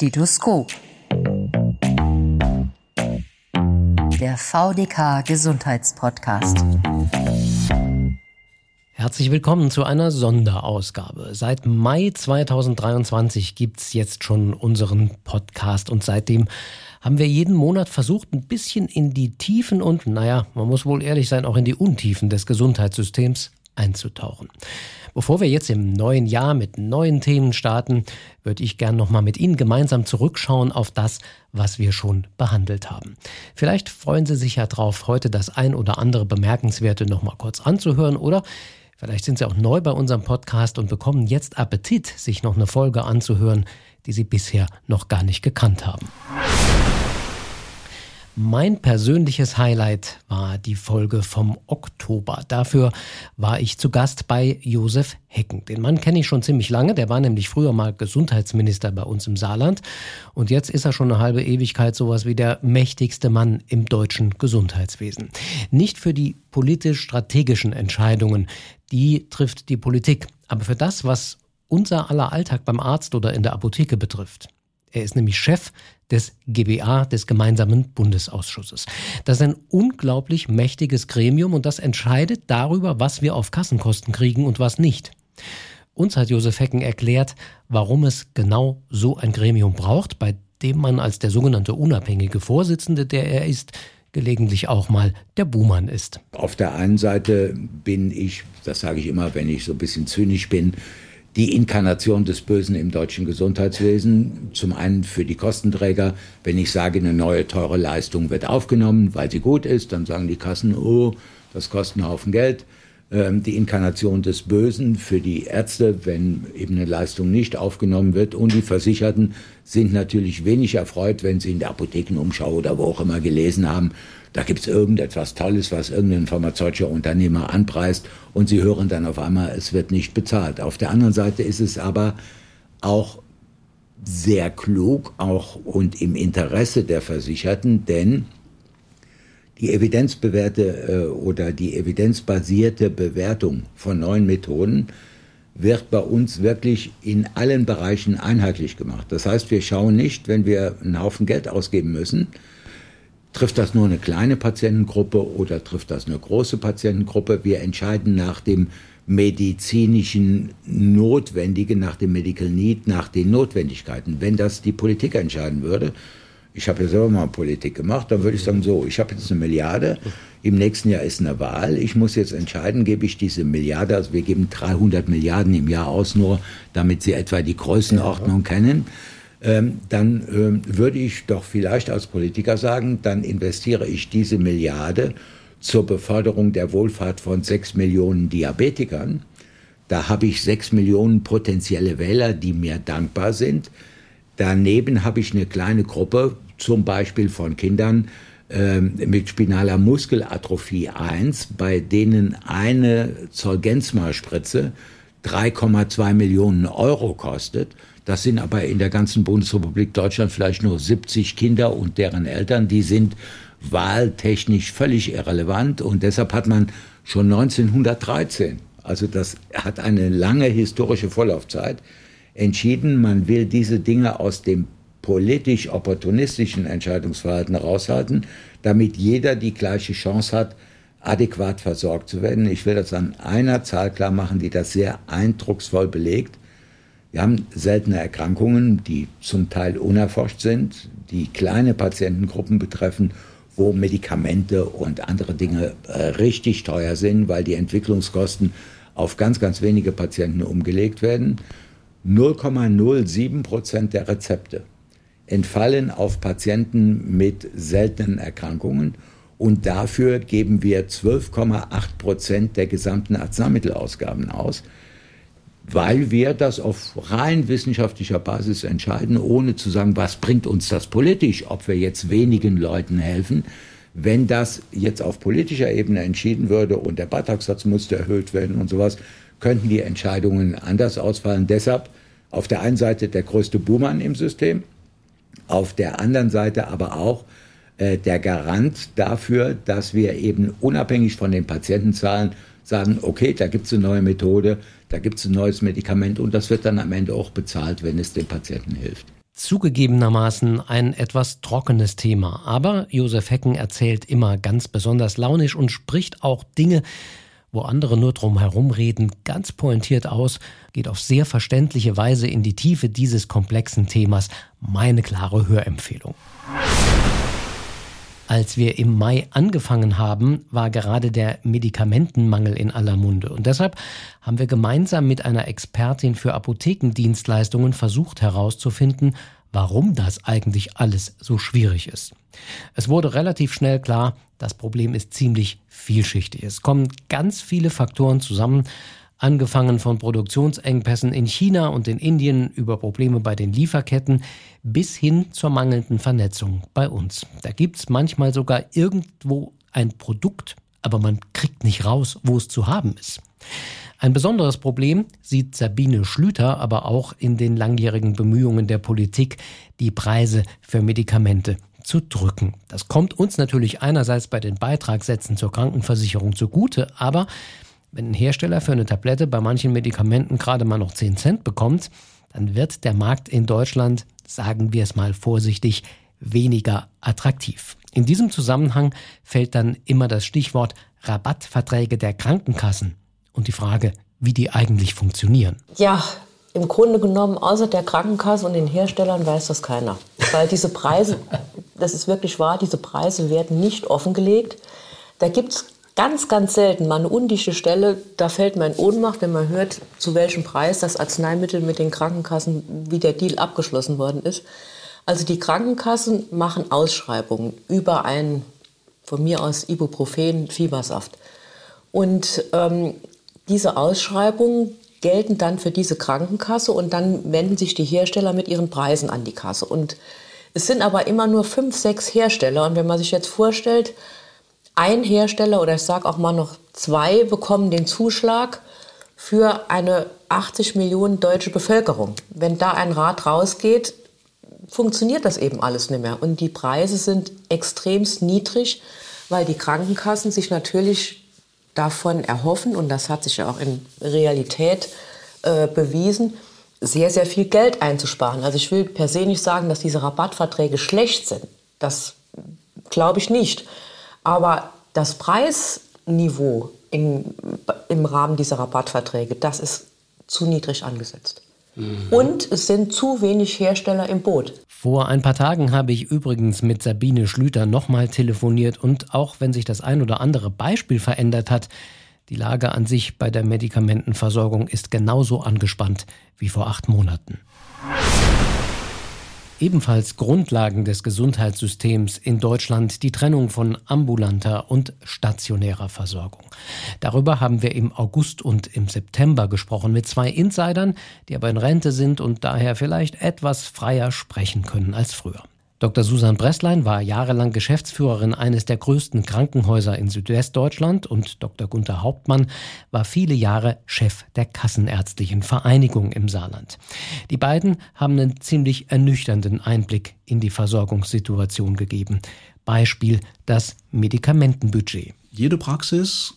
Stethoskop. Der VDK Gesundheitspodcast. Herzlich willkommen zu einer Sonderausgabe. Seit Mai 2023 gibt es jetzt schon unseren Podcast und seitdem haben wir jeden Monat versucht, ein bisschen in die Tiefen und, naja, man muss wohl ehrlich sein, auch in die Untiefen des Gesundheitssystems einzutauchen. Bevor wir jetzt im neuen Jahr mit neuen Themen starten, würde ich gern nochmal mit Ihnen gemeinsam zurückschauen auf das, was wir schon behandelt haben. Vielleicht freuen Sie sich ja drauf, heute das ein oder andere Bemerkenswerte nochmal kurz anzuhören oder Vielleicht sind Sie auch neu bei unserem Podcast und bekommen jetzt Appetit, sich noch eine Folge anzuhören, die Sie bisher noch gar nicht gekannt haben. Mein persönliches Highlight war die Folge vom Oktober. Dafür war ich zu Gast bei Josef Hecken. Den Mann kenne ich schon ziemlich lange. Der war nämlich früher mal Gesundheitsminister bei uns im Saarland. Und jetzt ist er schon eine halbe Ewigkeit sowas wie der mächtigste Mann im deutschen Gesundheitswesen. Nicht für die politisch-strategischen Entscheidungen. Die trifft die Politik. Aber für das, was unser aller Alltag beim Arzt oder in der Apotheke betrifft. Er ist nämlich Chef des GBA, des gemeinsamen Bundesausschusses. Das ist ein unglaublich mächtiges Gremium und das entscheidet darüber, was wir auf Kassenkosten kriegen und was nicht. Uns hat Josef Hecken erklärt, warum es genau so ein Gremium braucht, bei dem man als der sogenannte unabhängige Vorsitzende, der er ist, gelegentlich auch mal der Buhmann ist. Auf der einen Seite bin ich, das sage ich immer, wenn ich so ein bisschen zynisch bin, die Inkarnation des Bösen im deutschen Gesundheitswesen. Zum einen für die Kostenträger, wenn ich sage, eine neue teure Leistung wird aufgenommen, weil sie gut ist, dann sagen die Kassen, oh, das kostet einen Haufen Geld. Ähm, die Inkarnation des Bösen für die Ärzte, wenn eben eine Leistung nicht aufgenommen wird. Und die Versicherten sind natürlich wenig erfreut, wenn sie in der Apothekenumschau oder wo auch immer gelesen haben, da gibt es irgendetwas Tolles, was irgendein pharmazeutischer Unternehmer anpreist und sie hören dann auf einmal, es wird nicht bezahlt. Auf der anderen Seite ist es aber auch sehr klug, auch und im Interesse der Versicherten, denn die evidenzbewährte äh, oder die evidenzbasierte Bewertung von neuen Methoden wird bei uns wirklich in allen Bereichen einheitlich gemacht. Das heißt, wir schauen nicht, wenn wir einen Haufen Geld ausgeben müssen, Trifft das nur eine kleine Patientengruppe oder trifft das eine große Patientengruppe? Wir entscheiden nach dem medizinischen Notwendigen, nach dem Medical Need, nach den Notwendigkeiten. Wenn das die Politik entscheiden würde, ich habe ja selber mal Politik gemacht, dann würde ich sagen, so, ich habe jetzt eine Milliarde, im nächsten Jahr ist eine Wahl, ich muss jetzt entscheiden, gebe ich diese Milliarde, also wir geben 300 Milliarden im Jahr aus, nur damit Sie etwa die Größenordnung ja. kennen ähm, dann ähm, würde ich doch vielleicht als Politiker sagen, dann investiere ich diese Milliarde zur Beförderung der Wohlfahrt von sechs Millionen Diabetikern. Da habe ich sechs Millionen potenzielle Wähler, die mir dankbar sind. Daneben habe ich eine kleine Gruppe, zum Beispiel von Kindern ähm, mit spinaler Muskelatrophie 1, bei denen eine Zolgensma-Spritze 3,2 Millionen Euro kostet. Das sind aber in der ganzen Bundesrepublik Deutschland vielleicht nur 70 Kinder und deren Eltern. Die sind wahltechnisch völlig irrelevant und deshalb hat man schon 1913, also das hat eine lange historische Vorlaufzeit, entschieden, man will diese Dinge aus dem politisch opportunistischen Entscheidungsverhalten raushalten, damit jeder die gleiche Chance hat, adäquat versorgt zu werden. Ich will das an einer Zahl klar machen, die das sehr eindrucksvoll belegt. Wir haben seltene Erkrankungen, die zum Teil unerforscht sind, die kleine Patientengruppen betreffen, wo Medikamente und andere Dinge äh, richtig teuer sind, weil die Entwicklungskosten auf ganz, ganz wenige Patienten umgelegt werden. 0,07 Prozent der Rezepte entfallen auf Patienten mit seltenen Erkrankungen und dafür geben wir 12,8 Prozent der gesamten Arzneimittelausgaben aus weil wir das auf rein wissenschaftlicher Basis entscheiden, ohne zu sagen, was bringt uns das politisch, ob wir jetzt wenigen Leuten helfen. Wenn das jetzt auf politischer Ebene entschieden würde und der Beitragssatz musste erhöht werden und sowas, könnten die Entscheidungen anders ausfallen. Deshalb auf der einen Seite der größte Buhmann im System, auf der anderen Seite aber auch äh, der Garant dafür, dass wir eben unabhängig von den Patientenzahlen sagen, okay, da gibt es eine neue Methode, da gibt es ein neues Medikament und das wird dann am Ende auch bezahlt, wenn es dem Patienten hilft. Zugegebenermaßen ein etwas trockenes Thema, aber Josef Hecken erzählt immer ganz besonders launisch und spricht auch Dinge, wo andere nur drum herum reden, ganz pointiert aus, geht auf sehr verständliche Weise in die Tiefe dieses komplexen Themas. Meine klare Hörempfehlung. Als wir im Mai angefangen haben, war gerade der Medikamentenmangel in aller Munde. Und deshalb haben wir gemeinsam mit einer Expertin für Apothekendienstleistungen versucht herauszufinden, warum das eigentlich alles so schwierig ist. Es wurde relativ schnell klar, das Problem ist ziemlich vielschichtig. Es kommen ganz viele Faktoren zusammen, angefangen von Produktionsengpässen in China und in Indien über Probleme bei den Lieferketten bis hin zur mangelnden Vernetzung bei uns. Da gibt's manchmal sogar irgendwo ein Produkt, aber man kriegt nicht raus, wo es zu haben ist. Ein besonderes Problem sieht Sabine Schlüter aber auch in den langjährigen Bemühungen der Politik, die Preise für Medikamente zu drücken. Das kommt uns natürlich einerseits bei den Beitragssätzen zur Krankenversicherung zugute, aber wenn ein Hersteller für eine Tablette bei manchen Medikamenten gerade mal noch 10 Cent bekommt, dann wird der Markt in Deutschland, sagen wir es mal vorsichtig, weniger attraktiv. In diesem Zusammenhang fällt dann immer das Stichwort Rabattverträge der Krankenkassen und die Frage, wie die eigentlich funktionieren. Ja, im Grunde genommen, außer der Krankenkasse und den Herstellern weiß das keiner. Weil diese Preise, das ist wirklich wahr, diese Preise werden nicht offengelegt. Da gibt es ganz, ganz selten mal eine undichte Stelle, da fällt man in Ohnmacht, wenn man hört, zu welchem Preis das Arzneimittel mit den Krankenkassen, wie der Deal abgeschlossen worden ist. Also die Krankenkassen machen Ausschreibungen über einen, von mir aus Ibuprofen, Fiebersaft. Und ähm, diese Ausschreibungen gelten dann für diese Krankenkasse und dann wenden sich die Hersteller mit ihren Preisen an die Kasse. Und es sind aber immer nur fünf, sechs Hersteller. Und wenn man sich jetzt vorstellt, ein Hersteller oder ich sage auch mal noch zwei bekommen den Zuschlag für eine 80 Millionen deutsche Bevölkerung. Wenn da ein Rad rausgeht, funktioniert das eben alles nicht mehr. Und die Preise sind extremst niedrig, weil die Krankenkassen sich natürlich davon erhoffen, und das hat sich ja auch in Realität äh, bewiesen, sehr, sehr viel Geld einzusparen. Also ich will per se nicht sagen, dass diese Rabattverträge schlecht sind. Das glaube ich nicht. Aber das Preisniveau in, im Rahmen dieser Rabattverträge, das ist zu niedrig angesetzt. Mhm. Und es sind zu wenig Hersteller im Boot. Vor ein paar Tagen habe ich übrigens mit Sabine Schlüter nochmal telefoniert und auch wenn sich das ein oder andere Beispiel verändert hat, die Lage an sich bei der Medikamentenversorgung ist genauso angespannt wie vor acht Monaten. Ebenfalls Grundlagen des Gesundheitssystems in Deutschland die Trennung von ambulanter und stationärer Versorgung. Darüber haben wir im August und im September gesprochen mit zwei Insidern, die aber in Rente sind und daher vielleicht etwas freier sprechen können als früher. Dr. Susan Bresslein war jahrelang Geschäftsführerin eines der größten Krankenhäuser in Südwestdeutschland und Dr. Gunther Hauptmann war viele Jahre Chef der Kassenärztlichen Vereinigung im Saarland. Die beiden haben einen ziemlich ernüchternden Einblick in die Versorgungssituation gegeben. Beispiel das Medikamentenbudget. Jede Praxis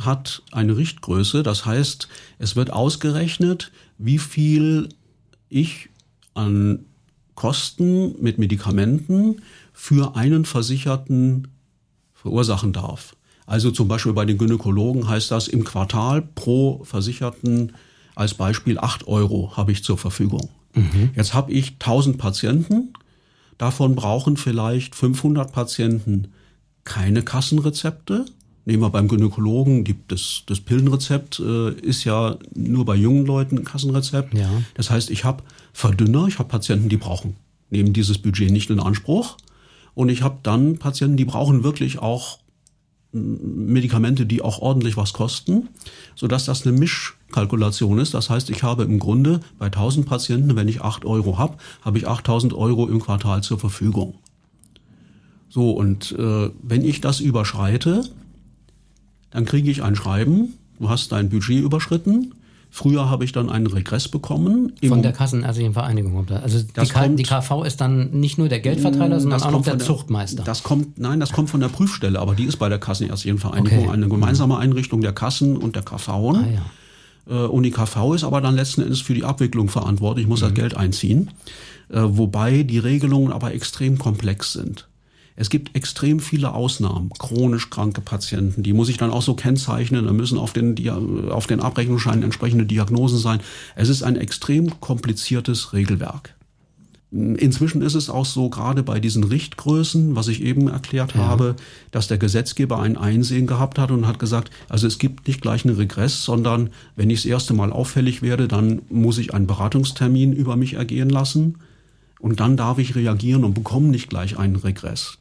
hat eine Richtgröße, das heißt, es wird ausgerechnet, wie viel ich an Kosten mit Medikamenten für einen Versicherten verursachen darf. Also zum Beispiel bei den Gynäkologen heißt das im Quartal pro Versicherten als Beispiel 8 Euro habe ich zur Verfügung. Mhm. Jetzt habe ich 1000 Patienten, davon brauchen vielleicht 500 Patienten keine Kassenrezepte. Nehmen wir beim Gynäkologen, die, das, das Pillenrezept äh, ist ja nur bei jungen Leuten ein Kassenrezept. Ja. Das heißt, ich habe Verdünner, ich habe Patienten, die brauchen, nehmen dieses Budget nicht in Anspruch. Und ich habe dann Patienten, die brauchen wirklich auch Medikamente, die auch ordentlich was kosten, sodass das eine Mischkalkulation ist. Das heißt, ich habe im Grunde bei 1000 Patienten, wenn ich 8 Euro habe, habe ich 8000 Euro im Quartal zur Verfügung. So, und äh, wenn ich das überschreite, dann kriege ich ein Schreiben, du hast dein Budget überschritten, Früher habe ich dann einen Regress bekommen. Von der Kassenärztlichen Vereinigung. Also die, kommt, die, KV ist dann nicht nur der Geldverteiler, sondern auch noch der, der, Zuchtmeister. Das kommt, nein, das kommt von der Prüfstelle, aber die ist bei der Kassenärztlichen Vereinigung okay. eine gemeinsame Einrichtung der Kassen und der KV. Ah, ja. Äh, und die KV ist aber dann letzten Endes für die Abwicklung verantwortlich, muss mhm. das Geld einziehen. Äh, wobei die Regelungen aber extrem komplex sind. Es gibt extrem viele Ausnahmen, chronisch kranke Patienten, die muss ich dann auch so kennzeichnen, da müssen auf den, auf den Abrechnungsscheinen entsprechende Diagnosen sein. Es ist ein extrem kompliziertes Regelwerk. Inzwischen ist es auch so, gerade bei diesen Richtgrößen, was ich eben erklärt ja. habe, dass der Gesetzgeber ein Einsehen gehabt hat und hat gesagt, also es gibt nicht gleich einen Regress, sondern wenn ich das erste Mal auffällig werde, dann muss ich einen Beratungstermin über mich ergehen lassen und dann darf ich reagieren und bekomme nicht gleich einen Regress.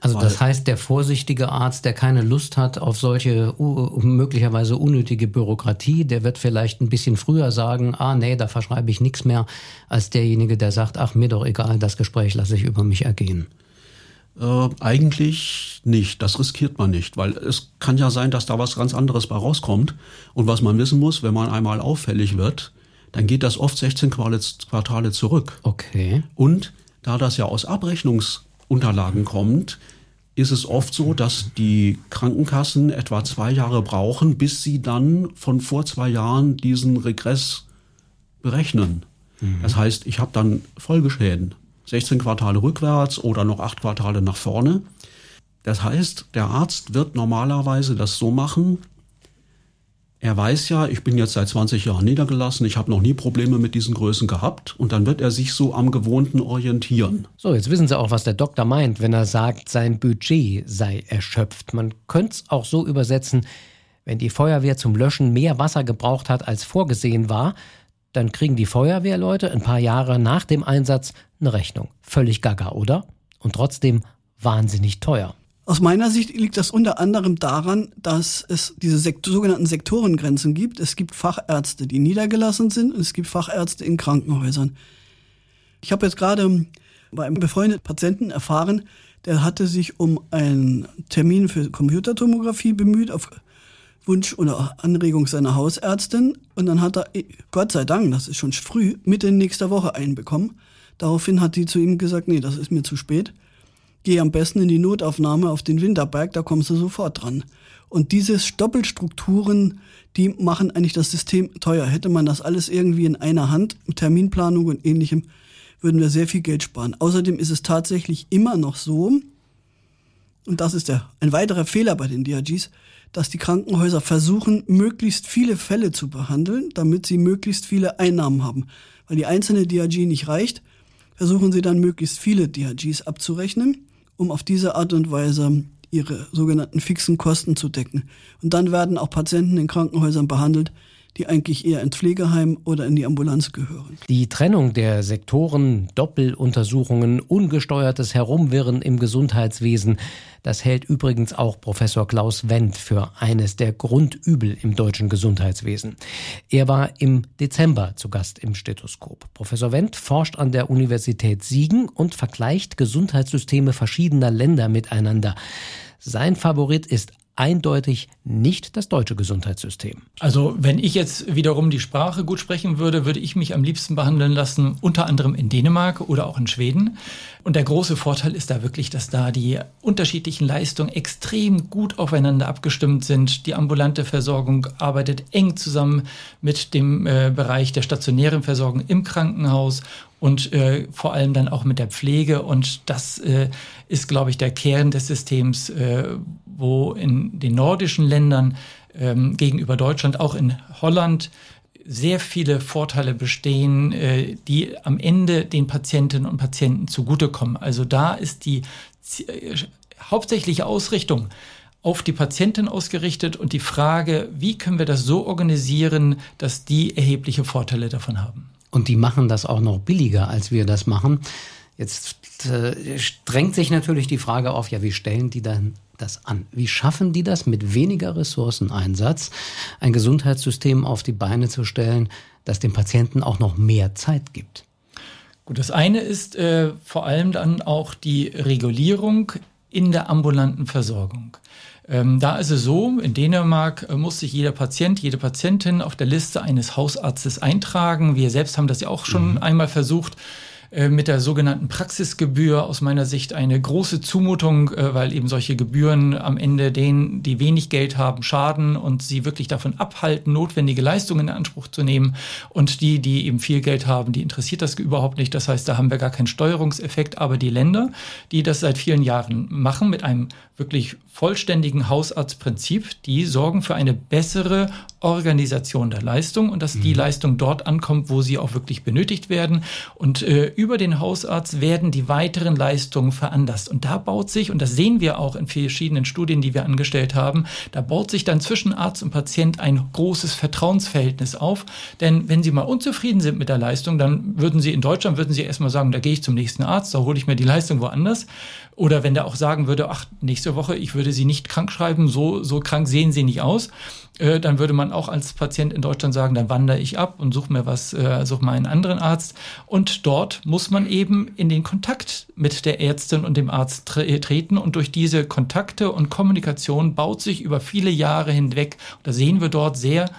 Also das heißt, der vorsichtige Arzt, der keine Lust hat auf solche möglicherweise unnötige Bürokratie, der wird vielleicht ein bisschen früher sagen, ah nee, da verschreibe ich nichts mehr, als derjenige, der sagt, ach mir doch egal, das Gespräch lasse ich über mich ergehen. Äh, eigentlich nicht, das riskiert man nicht, weil es kann ja sein, dass da was ganz anderes bei rauskommt. Und was man wissen muss, wenn man einmal auffällig wird, dann geht das oft 16 Quartale zurück. Okay. Und da das ja aus Abrechnungs Unterlagen kommt, ist es oft so, dass die Krankenkassen etwa zwei Jahre brauchen, bis sie dann von vor zwei Jahren diesen Regress berechnen. Mhm. Das heißt, ich habe dann Folgeschäden. 16 Quartale rückwärts oder noch acht Quartale nach vorne. Das heißt, der Arzt wird normalerweise das so machen, er weiß ja, ich bin jetzt seit 20 Jahren niedergelassen, ich habe noch nie Probleme mit diesen Größen gehabt und dann wird er sich so am Gewohnten orientieren. So, jetzt wissen Sie auch, was der Doktor meint, wenn er sagt, sein Budget sei erschöpft. Man könnte es auch so übersetzen, wenn die Feuerwehr zum Löschen mehr Wasser gebraucht hat, als vorgesehen war, dann kriegen die Feuerwehrleute ein paar Jahre nach dem Einsatz eine Rechnung. Völlig gaga, oder? Und trotzdem wahnsinnig teuer. Aus meiner Sicht liegt das unter anderem daran, dass es diese Sektor, sogenannten Sektorengrenzen gibt. Es gibt Fachärzte, die niedergelassen sind und es gibt Fachärzte in Krankenhäusern. Ich habe jetzt gerade bei einem befreundeten Patienten erfahren, der hatte sich um einen Termin für Computertomographie bemüht, auf Wunsch oder Anregung seiner Hausärztin. Und dann hat er, Gott sei Dank, das ist schon früh, Mitte nächster Woche einbekommen. Daraufhin hat die zu ihm gesagt, nee, das ist mir zu spät geh am besten in die Notaufnahme auf den Winterberg, da kommst du sofort dran. Und diese Doppelstrukturen, die machen eigentlich das System teuer. Hätte man das alles irgendwie in einer Hand, Terminplanung und ähnlichem, würden wir sehr viel Geld sparen. Außerdem ist es tatsächlich immer noch so, und das ist der, ein weiterer Fehler bei den DRGs, dass die Krankenhäuser versuchen, möglichst viele Fälle zu behandeln, damit sie möglichst viele Einnahmen haben. Weil die einzelne DRG nicht reicht, versuchen sie dann möglichst viele DRGs abzurechnen um auf diese Art und Weise ihre sogenannten fixen Kosten zu decken. Und dann werden auch Patienten in Krankenhäusern behandelt, die eigentlich eher ins Pflegeheim oder in die Ambulanz gehören. Die Trennung der Sektoren, Doppeluntersuchungen, ungesteuertes Herumwirren im Gesundheitswesen, das hält übrigens auch Professor Klaus Wendt für eines der Grundübel im deutschen Gesundheitswesen. Er war im Dezember zu Gast im Stethoskop. Professor Wendt forscht an der Universität Siegen und vergleicht Gesundheitssysteme verschiedener Länder miteinander. Sein Favorit ist eindeutig nicht das deutsche Gesundheitssystem. Also wenn ich jetzt wiederum die Sprache gut sprechen würde, würde ich mich am liebsten behandeln lassen, unter anderem in Dänemark oder auch in Schweden. Und der große Vorteil ist da wirklich, dass da die unterschiedlichen Leistungen extrem gut aufeinander abgestimmt sind. Die ambulante Versorgung arbeitet eng zusammen mit dem äh, Bereich der stationären Versorgung im Krankenhaus und äh, vor allem dann auch mit der Pflege. Und das äh, ist, glaube ich, der Kern des Systems, äh, wo in den nordischen Ländern ähm, gegenüber Deutschland, auch in Holland, sehr viele Vorteile bestehen, äh, die am Ende den Patientinnen und Patienten zugutekommen. Also da ist die äh, hauptsächliche Ausrichtung auf die Patientin ausgerichtet und die Frage, wie können wir das so organisieren, dass die erhebliche Vorteile davon haben. Und die machen das auch noch billiger, als wir das machen. Jetzt äh, drängt sich natürlich die Frage auf, ja, wie stellen die dann das an? Wie schaffen die das mit weniger Ressourceneinsatz, ein Gesundheitssystem auf die Beine zu stellen, das dem Patienten auch noch mehr Zeit gibt? Gut, das eine ist äh, vor allem dann auch die Regulierung in der ambulanten Versorgung. Ähm, da ist es so, in Dänemark äh, muss sich jeder Patient, jede Patientin auf der Liste eines Hausarztes eintragen. Wir selbst haben das ja auch schon mhm. einmal versucht. Äh, mit der sogenannten Praxisgebühr aus meiner Sicht eine große Zumutung, äh, weil eben solche Gebühren am Ende denen, die wenig Geld haben, schaden und sie wirklich davon abhalten, notwendige Leistungen in Anspruch zu nehmen. Und die, die eben viel Geld haben, die interessiert das überhaupt nicht. Das heißt, da haben wir gar keinen Steuerungseffekt. Aber die Länder, die das seit vielen Jahren machen, mit einem wirklich vollständigen Hausarztprinzip, die sorgen für eine bessere Organisation der Leistung und dass mhm. die Leistung dort ankommt, wo sie auch wirklich benötigt werden. Und äh, über den Hausarzt werden die weiteren Leistungen veranlasst. Und da baut sich, und das sehen wir auch in verschiedenen Studien, die wir angestellt haben, da baut sich dann zwischen Arzt und Patient ein großes Vertrauensverhältnis auf. Denn wenn Sie mal unzufrieden sind mit der Leistung, dann würden Sie in Deutschland, würden Sie erstmal sagen, da gehe ich zum nächsten Arzt, da hole ich mir die Leistung woanders. Oder wenn der auch sagen würde, ach, nächste Woche, ich würde Sie nicht krank schreiben, so, so krank sehen Sie nicht aus, äh, dann würde man auch als Patient in Deutschland sagen, dann wandere ich ab und suche mir was, äh, suche mal einen anderen Arzt. Und dort muss man eben in den Kontakt mit der Ärztin und dem Arzt tre treten. Und durch diese Kontakte und Kommunikation baut sich über viele Jahre hinweg, da sehen wir dort sehr,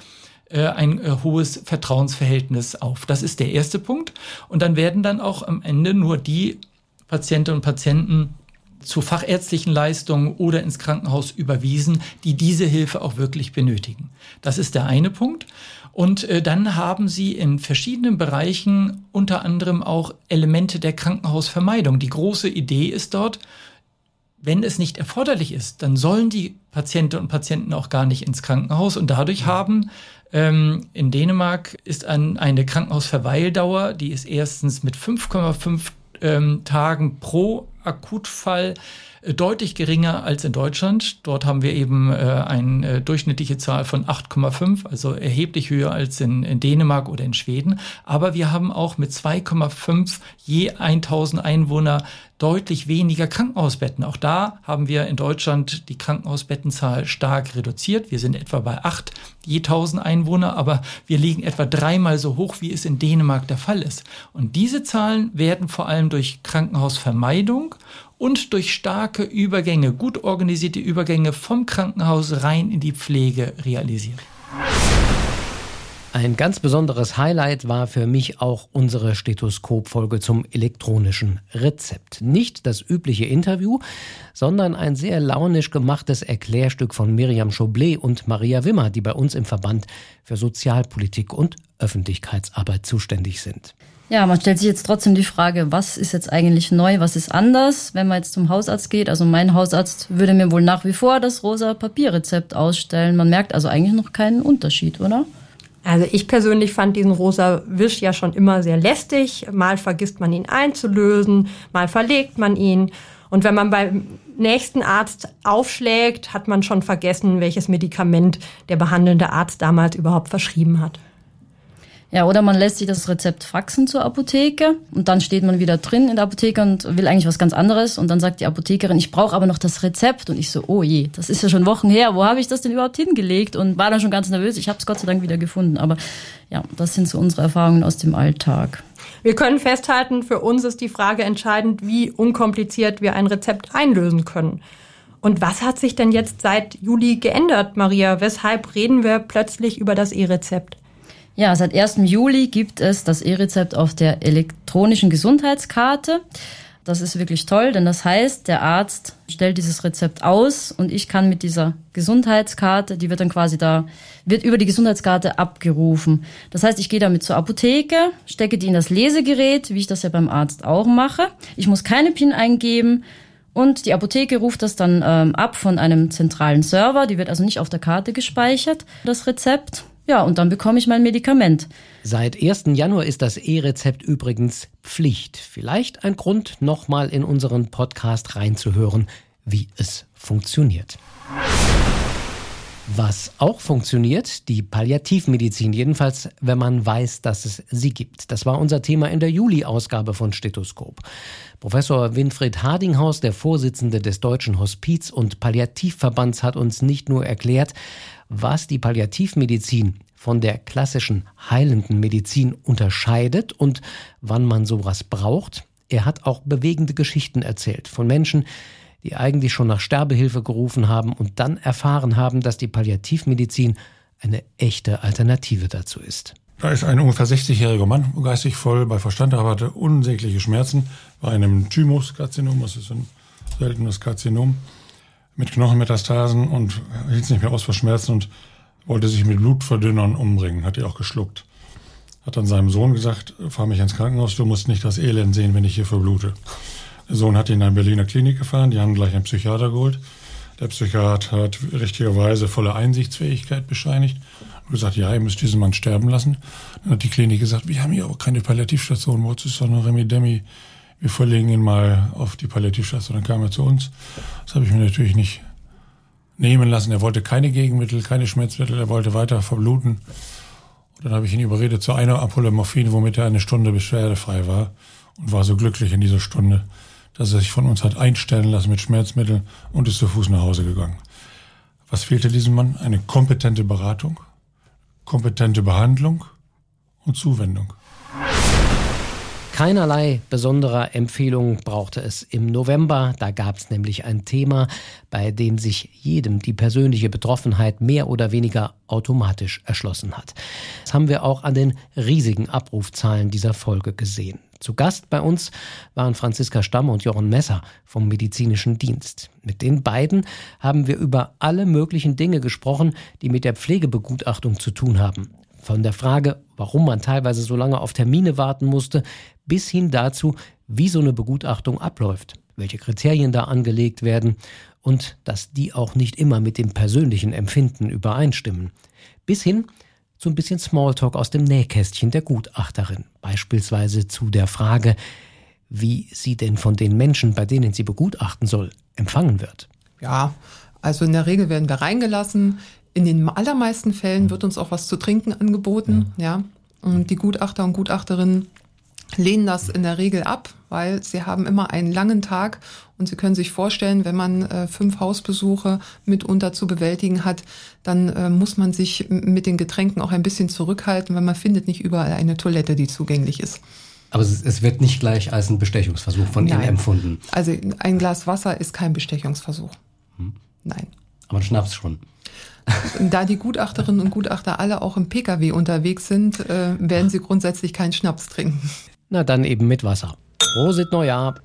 äh, ein äh, hohes Vertrauensverhältnis auf. Das ist der erste Punkt. Und dann werden dann auch am Ende nur die Patientinnen und Patienten zu fachärztlichen Leistungen oder ins Krankenhaus überwiesen, die diese Hilfe auch wirklich benötigen. Das ist der eine Punkt. Und äh, dann haben sie in verschiedenen Bereichen unter anderem auch Elemente der Krankenhausvermeidung. Die große Idee ist dort, wenn es nicht erforderlich ist, dann sollen die Patientinnen und Patienten auch gar nicht ins Krankenhaus. Und dadurch haben ähm, in Dänemark ist ein, eine Krankenhausverweildauer, die ist erstens mit 5,5 ähm, Tagen pro Akutfall deutlich geringer als in Deutschland. Dort haben wir eben äh, eine äh, durchschnittliche Zahl von 8,5, also erheblich höher als in, in, Dänemark oder in Schweden. Aber wir haben auch mit 2,5 je 1000 Einwohner deutlich weniger Krankenhausbetten. Auch da haben wir in Deutschland die Krankenhausbettenzahl stark reduziert. Wir sind etwa bei 8 je 1000 Einwohner, aber wir liegen etwa dreimal so hoch, wie es in Dänemark der Fall ist. Und diese Zahlen werden vor allem durch Krankenhausvermeidung und durch starke Übergänge, gut organisierte Übergänge vom Krankenhaus rein in die Pflege realisiert. Ein ganz besonderes Highlight war für mich auch unsere Stethoskop-Folge zum elektronischen Rezept. Nicht das übliche Interview, sondern ein sehr launisch gemachtes Erklärstück von Miriam Schoblet und Maria Wimmer, die bei uns im Verband für Sozialpolitik und Öffentlichkeitsarbeit zuständig sind. Ja, man stellt sich jetzt trotzdem die Frage, was ist jetzt eigentlich neu, was ist anders, wenn man jetzt zum Hausarzt geht. Also mein Hausarzt würde mir wohl nach wie vor das rosa Papierrezept ausstellen. Man merkt also eigentlich noch keinen Unterschied, oder? Also ich persönlich fand diesen rosa Wisch ja schon immer sehr lästig. Mal vergisst man ihn einzulösen, mal verlegt man ihn. Und wenn man beim nächsten Arzt aufschlägt, hat man schon vergessen, welches Medikament der behandelnde Arzt damals überhaupt verschrieben hat. Ja, oder man lässt sich das Rezept faxen zur Apotheke und dann steht man wieder drin in der Apotheke und will eigentlich was ganz anderes und dann sagt die Apothekerin, ich brauche aber noch das Rezept und ich so, oh je, das ist ja schon Wochen her, wo habe ich das denn überhaupt hingelegt und war dann schon ganz nervös. Ich habe es Gott sei Dank wieder gefunden, aber ja, das sind so unsere Erfahrungen aus dem Alltag. Wir können festhalten, für uns ist die Frage entscheidend, wie unkompliziert wir ein Rezept einlösen können. Und was hat sich denn jetzt seit Juli geändert, Maria? Weshalb reden wir plötzlich über das E-Rezept? Ja, seit 1. Juli gibt es das E-Rezept auf der elektronischen Gesundheitskarte. Das ist wirklich toll, denn das heißt, der Arzt stellt dieses Rezept aus und ich kann mit dieser Gesundheitskarte, die wird dann quasi da, wird über die Gesundheitskarte abgerufen. Das heißt, ich gehe damit zur Apotheke, stecke die in das Lesegerät, wie ich das ja beim Arzt auch mache. Ich muss keine PIN eingeben und die Apotheke ruft das dann ähm, ab von einem zentralen Server. Die wird also nicht auf der Karte gespeichert, das Rezept. Ja, und dann bekomme ich mein Medikament. Seit 1. Januar ist das E-Rezept übrigens Pflicht. Vielleicht ein Grund, nochmal in unseren Podcast reinzuhören, wie es funktioniert. Was auch funktioniert, die Palliativmedizin, jedenfalls wenn man weiß, dass es sie gibt. Das war unser Thema in der Juli-Ausgabe von Stethoskop. Professor Winfried Hardinghaus, der Vorsitzende des Deutschen Hospiz- und Palliativverbands, hat uns nicht nur erklärt, was die Palliativmedizin von der klassischen heilenden Medizin unterscheidet und wann man sowas braucht. Er hat auch bewegende Geschichten erzählt von Menschen, die eigentlich schon nach Sterbehilfe gerufen haben und dann erfahren haben, dass die Palliativmedizin eine echte Alternative dazu ist. Da ist ein ungefähr 60-jähriger Mann, geistig voll bei Verstand, aber hatte unsägliche Schmerzen bei einem Thymuskarzinom, das ist ein seltenes Karzinom, mit Knochenmetastasen und hielt es nicht mehr aus vor Schmerzen und wollte sich mit Blutverdünnern umbringen, hat die auch geschluckt. Hat dann seinem Sohn gesagt, fahr mich ins Krankenhaus, du musst nicht das Elend sehen, wenn ich hier verblute. Sohn hat ihn in eine Berliner Klinik gefahren, die haben gleich einen Psychiater geholt. Der Psychiater hat richtigerweise volle Einsichtsfähigkeit bescheinigt und gesagt, ja, ihr müsst diesen Mann sterben lassen. Dann hat die Klinik gesagt, wir haben hier aber keine Palliativstation, wo ist doch eine Remi-Demi? Wir verlegen ihn mal auf die Palliativstation. Dann kam er zu uns. Das habe ich mir natürlich nicht nehmen lassen. Er wollte keine Gegenmittel, keine Schmerzmittel, er wollte weiter verbluten. Und dann habe ich ihn überredet zu einer Ampulle Morphin, womit er eine Stunde beschwerdefrei war und war so glücklich in dieser Stunde, dass er sich von uns hat einstellen lassen mit Schmerzmitteln und ist zu Fuß nach Hause gegangen. Was fehlte diesem Mann? Eine kompetente Beratung, kompetente Behandlung und Zuwendung. Keinerlei besonderer Empfehlung brauchte es im November. Da gab es nämlich ein Thema, bei dem sich jedem die persönliche Betroffenheit mehr oder weniger automatisch erschlossen hat. Das haben wir auch an den riesigen Abrufzahlen dieser Folge gesehen. Zu Gast bei uns waren Franziska Stamm und Jochen Messer vom Medizinischen Dienst. Mit den beiden haben wir über alle möglichen Dinge gesprochen, die mit der Pflegebegutachtung zu tun haben. Von der Frage, warum man teilweise so lange auf Termine warten musste, bis hin dazu, wie so eine Begutachtung abläuft, welche Kriterien da angelegt werden und dass die auch nicht immer mit dem persönlichen Empfinden übereinstimmen. Bis hin so ein bisschen Smalltalk aus dem Nähkästchen der Gutachterin. Beispielsweise zu der Frage, wie sie denn von den Menschen, bei denen sie begutachten soll, empfangen wird. Ja, also in der Regel werden wir reingelassen. In den allermeisten Fällen wird uns auch was zu trinken angeboten, ja. Und die Gutachter und Gutachterinnen lehnen das in der Regel ab, weil sie haben immer einen langen Tag und sie können sich vorstellen, wenn man äh, fünf Hausbesuche mitunter zu bewältigen hat, dann äh, muss man sich mit den Getränken auch ein bisschen zurückhalten, weil man findet nicht überall eine Toilette, die zugänglich ist. Aber es, es wird nicht gleich als ein Bestechungsversuch von Ihnen empfunden. Also ein Glas Wasser ist kein Bestechungsversuch. Hm. Nein. Aber Schnaps schon. Da die Gutachterinnen und Gutachter alle auch im Pkw unterwegs sind, äh, werden sie grundsätzlich keinen Schnaps trinken. Na dann eben mit Wasser. Prosit Neujahr.